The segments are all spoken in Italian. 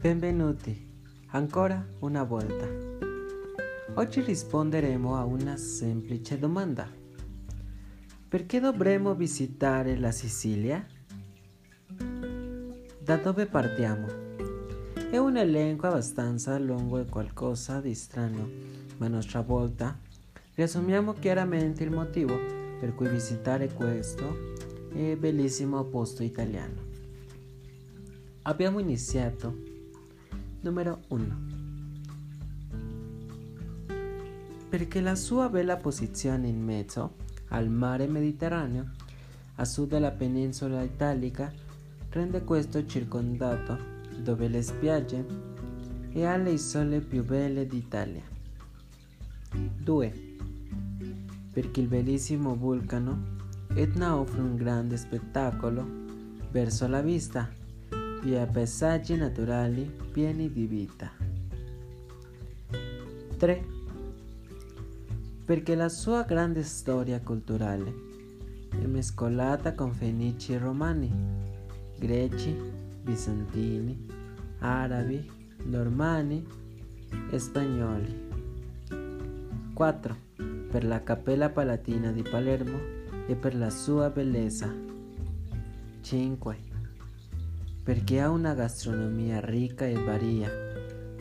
Benvenuti, ancora una volta. Oggi risponderemo a una semplice domanda. Perché dovremmo visitare la Sicilia? Da dove partiamo? È un elenco abbastanza lungo e qualcosa di strano, ma a nostra volta riassumiamo chiaramente il motivo per cui visitare questo bellissimo posto italiano. Abbiamo iniziato Numero 1. Perché la sua bella posizione in mezzo al mare Mediterraneo, a sud della penisola italica, rende questo circondato dove le spiagge e ha le isole più belle d'Italia. 2. Perché il bellissimo vulcano Etna offre un grande spettacolo verso la vista via paesaggi naturali pieni di vita. 3. Perché la sua grande storia culturale è mescolata con fenici romani, greci, bizantini, arabi, normanni e spagnoli. 4. Per la Cappella Palatina di Palermo e per la sua bellezza. 5 perché ha una gastronomia ricca e varia,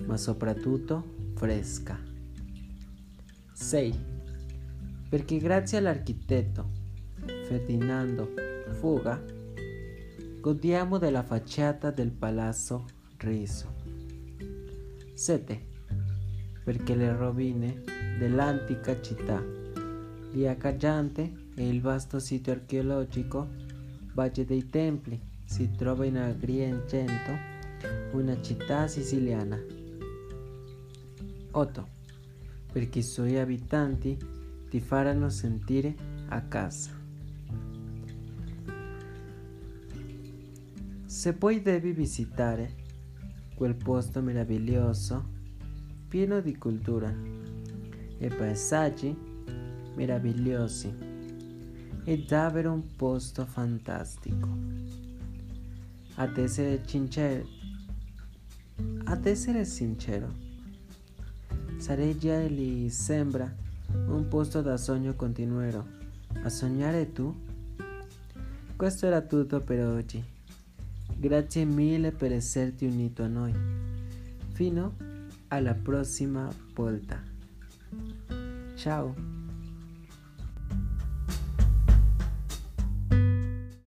ma soprattutto fresca. 6. Perché grazie all'architetto Ferdinando Fuga godiamo della facciata del Palazzo Riso. 7. Perché le rovine dell'antica città di Acaggiante e il vasto sito archeologico Valle dei Templi si trova in Agrigento, una città siciliana. 8. Perché i suoi abitanti ti faranno sentire a casa. Se poi devi visitare quel posto meraviglioso, pieno di cultura e paesaggi meravigliosi, è davvero un posto fantastico. Ad essere sincero, ad essere sincero, Sareggia gli sembra un posto da sogno continuo. A sognare tu? Questo era tutto per oggi. Grazie mille per esserti unito a noi. Fino alla prossima volta. Ciao.